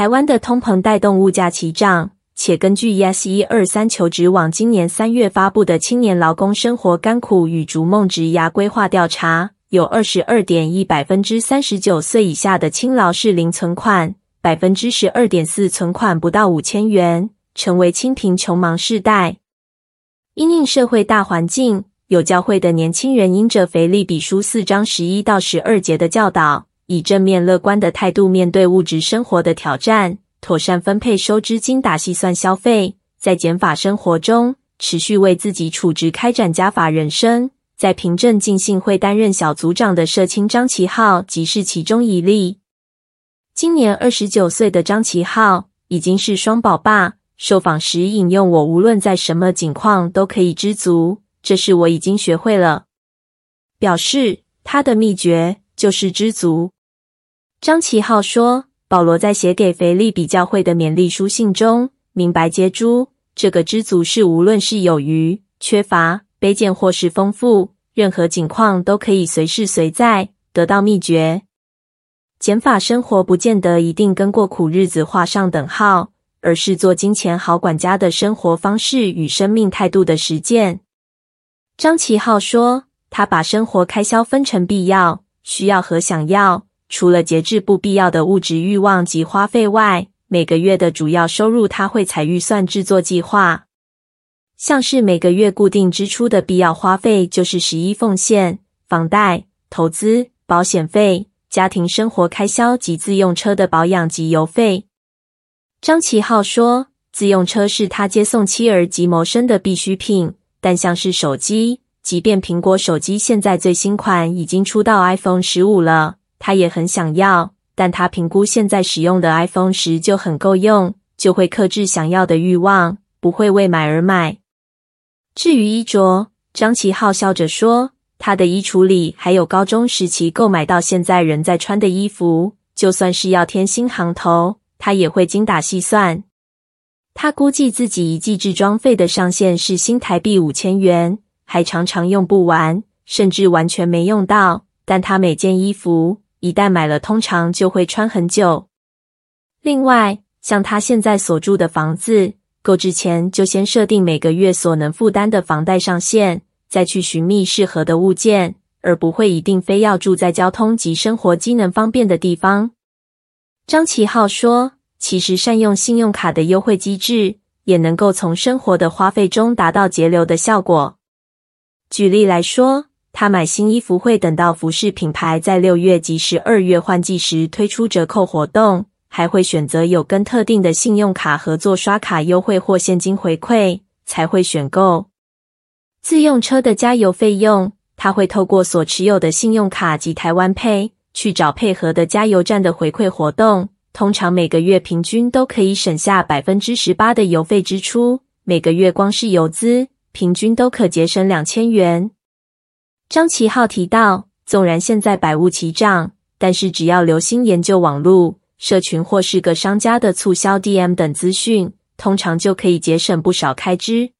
台湾的通膨带动物价齐涨，且根据 ES 一二三求职网今年三月发布的青年劳工生活甘苦与逐梦职涯规划调查，有二十二点一百分之三十九岁以下的青劳是零存款，百分之十二点四存款不到五千元，成为轻贫穷忙世代。因应社会大环境，有教会的年轻人因着腓力比书四章十一到十二节的教导，以正面乐观的态度面对物质生活的挑战，妥善分配收支，精打细算消费，在减法生活中持续为自己储值开展加法人生。在凭证进信会担任小组长的社青张其浩即是其中一例。今年二十九岁的张其浩已经是双宝爸。受访时引用：“我无论在什么境况都可以知足，这是我已经学会了。”表示他的秘诀就是知足。张其浩说：“保罗在写给腓力比教会的勉励书信中，明白接住这个知足是无论是有余、缺乏。”卑贱或是丰富，任何境况都可以随时随在得到秘诀。减法生活不见得一定跟过苦日子画上等号，而是做金钱好管家的生活方式与生命态度的实践。张其浩说，他把生活开销分成必要、需要和想要。除了节制不必要的物质欲望及花费外，每个月的主要收入他会采预算制作计划。像是每个月固定支出的必要花费，就是十一奉献、房贷、投资、保险费、家庭生活开销及自用车的保养及油费。张其浩说，自用车是他接送妻儿及谋生的必需品，但像是手机，即便苹果手机现在最新款已经出到 iPhone 十五了，他也很想要，但他评估现在使用的 iPhone 十就很够用，就会克制想要的欲望，不会为买而买。至于衣着，张其浩笑着说：“他的衣橱里还有高中时期购买到现在仍在穿的衣服，就算是要添新行头，他也会精打细算。他估计自己一季置装费的上限是新台币五千元，还常常用不完，甚至完全没用到。但他每件衣服一旦买了，通常就会穿很久。另外，像他现在所住的房子。”购置前就先设定每个月所能负担的房贷上限，再去寻觅适合的物件，而不会一定非要住在交通及生活机能方便的地方。张其浩说：“其实善用信用卡的优惠机制，也能够从生活的花费中达到节流的效果。举例来说，他买新衣服会等到服饰品牌在六月及十二月换季时推出折扣活动。”还会选择有跟特定的信用卡合作刷卡优惠或现金回馈，才会选购。自用车的加油费用，他会透过所持有的信用卡及台湾 Pay 去找配合的加油站的回馈活动，通常每个月平均都可以省下百分之十八的油费支出，每个月光是油资平均都可节省两千元。张其浩提到，纵然现在百物齐涨，但是只要留心研究网络。社群或是个商家的促销 DM 等资讯，通常就可以节省不少开支。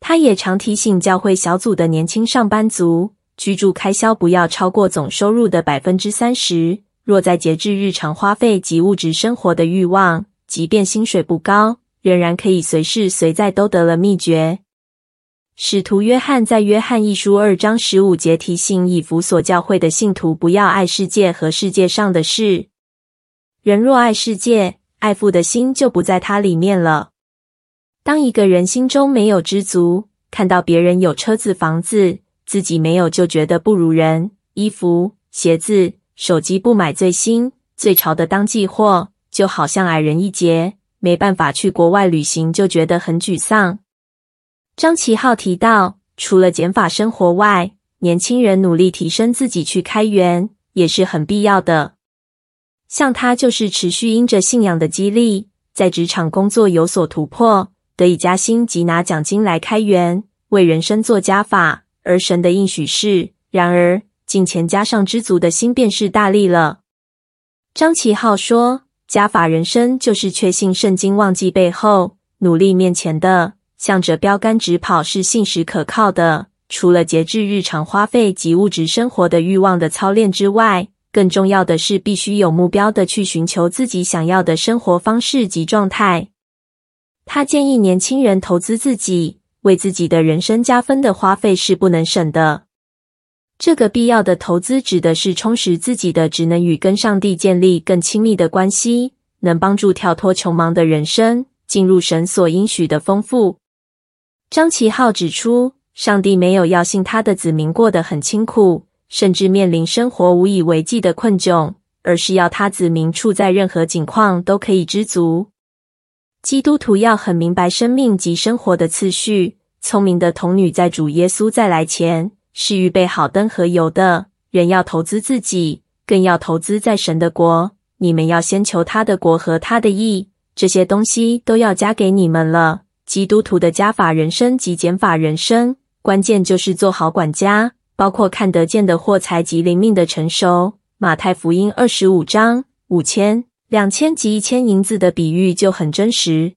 他也常提醒教会小组的年轻上班族，居住开销不要超过总收入的百分之三十。若在节制日常花费及物质生活的欲望，即便薪水不高，仍然可以随时随在都得了秘诀。使徒约翰在约翰一书二章十五节提醒以弗所教会的信徒，不要爱世界和世界上的事。人若爱世界，爱父的心就不在他里面了。当一个人心中没有知足，看到别人有车子、房子，自己没有，就觉得不如人。衣服、鞋子、手机不买最新、最潮的当季货，就好像矮人一截，没办法去国外旅行，就觉得很沮丧。张其浩提到，除了减法生活外，年轻人努力提升自己去开源，也是很必要的。像他就是持续因着信仰的激励，在职场工作有所突破，得以加薪及拿奖金来开源，为人生做加法。而神的应许是：然而金钱加上知足的心，便是大力了。张其浩说：“加法人生就是确信圣经忘记背后，努力面前的，向着标杆直跑，是信实可靠的。除了节制日常花费及物质生活的欲望的操练之外。”更重要的是，必须有目标的去寻求自己想要的生活方式及状态。他建议年轻人投资自己，为自己的人生加分的花费是不能省的。这个必要的投资指的是充实自己的职能与跟上帝建立更亲密的关系，能帮助跳脱穷忙的人生，进入神所应许的丰富。张其浩指出，上帝没有要信他的子民过得很清苦，甚至面临生活无以为继的困窘，而是要他子民处在任何境况都可以知足。基督徒要很明白生命及生活的次序。聪明的童女在主耶稣再来前，是预备好灯和油的。人要投资自己，更要投资在神的国。你们要先求他的国和他的义，这些东西都要加给你们了。基督徒的加法人生及减法人生，关键就是做好管家，包括看得见的货财及灵命的成熟。马太福音二十五章五千。两千及一千银子的比喻就很真实。